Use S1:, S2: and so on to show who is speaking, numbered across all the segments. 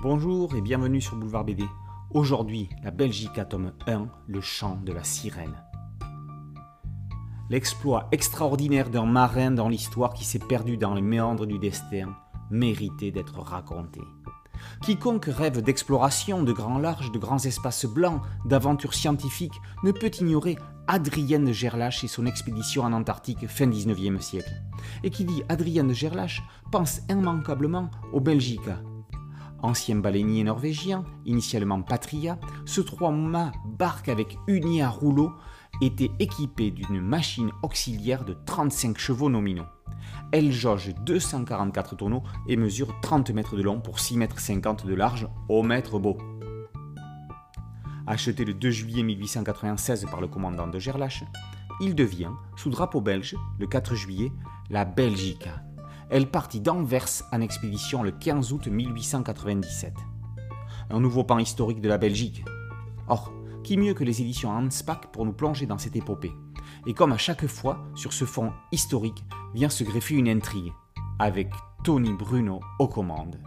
S1: Bonjour et bienvenue sur Boulevard BD. Aujourd'hui, la Belgique tome 1, le chant de la sirène. L'exploit extraordinaire d'un marin dans l'histoire qui s'est perdu dans les méandres du destin méritait d'être raconté. Quiconque rêve d'exploration, de grands larges, de grands espaces blancs, d'aventures scientifiques, ne peut ignorer Adrien de Gerlache et son expédition en Antarctique fin 19e siècle. Et qui dit Adrien de Gerlache pense immanquablement au Belgica. Ancien baleinier norvégien, initialement Patria, ce trois-mâts barque avec uni à rouleau était équipé d'une machine auxiliaire de 35 chevaux nominaux. Elle jauge 244 tonneaux et mesure 30 mètres de long pour 6 mètres 50 de large au mètre beau. Acheté le 2 juillet 1896 par le commandant de Gerlache, il devient, sous drapeau belge, le 4 juillet, la Belgica. Elle partit d'Anvers en expédition le 15 août 1897. Un nouveau pan historique de la Belgique. Or, qui mieux que les éditions Hanspach pour nous plonger dans cette épopée? Et comme à chaque fois, sur ce fond historique, vient se greffer une intrigue, avec Tony Bruno aux commandes.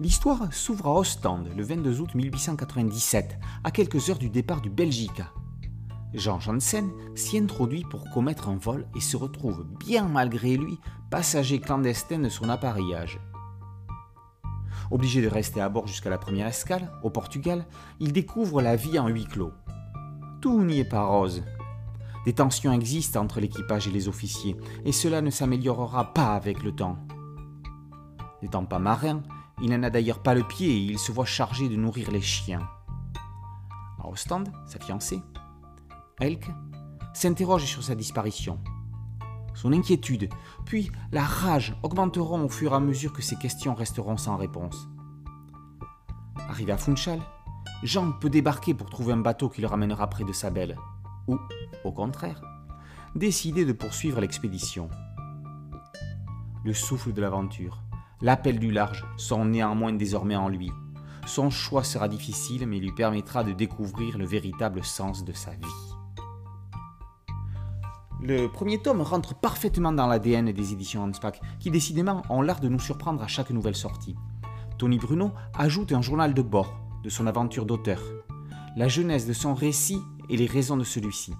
S1: L'histoire s'ouvre à Ostende le 22 août 1897, à quelques heures du départ du Belgica. Jean Janssen s'y introduit pour commettre un vol et se retrouve, bien malgré lui, passager clandestin de son appareillage. Obligé de rester à bord jusqu'à la première escale, au Portugal, il découvre la vie en huis clos. Tout n'y est pas rose. Des tensions existent entre l'équipage et les officiers, et cela ne s'améliorera pas avec le temps. N'étant pas marin, il n'en a d'ailleurs pas le pied et il se voit chargé de nourrir les chiens. À Ostende, sa fiancée, Elke, s'interroge sur sa disparition. Son inquiétude, puis la rage augmenteront au fur et à mesure que ces questions resteront sans réponse. Arrivé à Funchal, Jean peut débarquer pour trouver un bateau qui le ramènera près de sa belle, ou, au contraire, décider de poursuivre l'expédition. Le souffle de l'aventure, l'appel du large sont néanmoins désormais en lui. Son choix sera difficile, mais lui permettra de découvrir le véritable sens de sa vie. Le premier tome rentre parfaitement dans l'ADN des éditions Hanspach, qui décidément ont l'art de nous surprendre à chaque nouvelle sortie. Tony Bruno ajoute un journal de bord de son aventure d'auteur, la genèse de son récit et les raisons de celui-ci.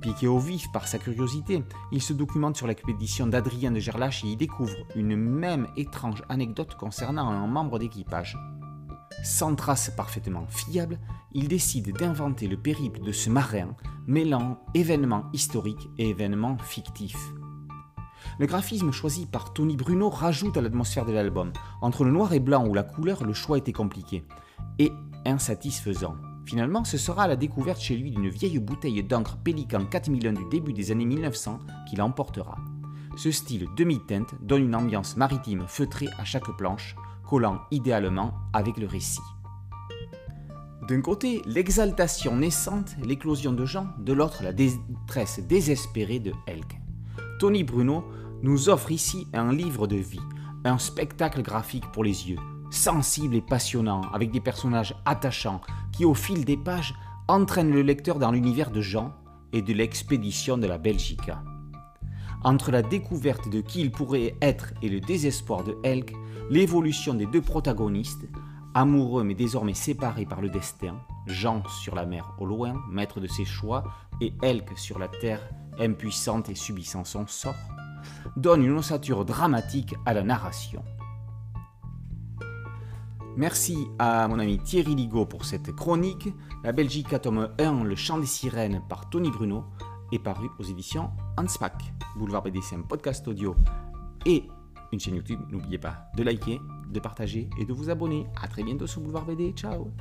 S1: Piqué au vif par sa curiosité, il se documente sur l'expédition d'Adrien de Gerlache et y découvre une même étrange anecdote concernant un membre d'équipage. Sans trace parfaitement fiable, il décide d'inventer le périple de ce marin, mêlant événements historiques et événements fictifs. Le graphisme choisi par Tony Bruno rajoute à l'atmosphère de l'album. Entre le noir et blanc ou la couleur, le choix était compliqué et insatisfaisant. Finalement, ce sera à la découverte chez lui d'une vieille bouteille d'encre Pélican 4001 du début des années 1900 qu'il emportera. Ce style demi-teinte donne une ambiance maritime feutrée à chaque planche, collant idéalement avec le récit. D'un côté, l'exaltation naissante, l'éclosion de Jean, de l'autre, la détresse désespérée de Elke. Tony Bruno nous offre ici un livre de vie, un spectacle graphique pour les yeux, sensible et passionnant, avec des personnages attachants qui, au fil des pages, entraînent le lecteur dans l'univers de Jean et de l'expédition de la Belgica. Entre la découverte de qui il pourrait être et le désespoir de Elk, l'évolution des deux protagonistes, amoureux mais désormais séparés par le destin, Jean sur la mer au loin, maître de ses choix, et Elk sur la terre, impuissante et subissant son sort, donne une ossature dramatique à la narration. Merci à mon ami Thierry Ligo pour cette chronique. La Belgique tome 1, Le chant des sirènes par Tony Bruno, est paru aux éditions Hanspach. Boulevard BD, c'est un podcast audio et une chaîne YouTube. N'oubliez pas de liker, de partager et de vous abonner. A très bientôt sur Boulevard BD. Ciao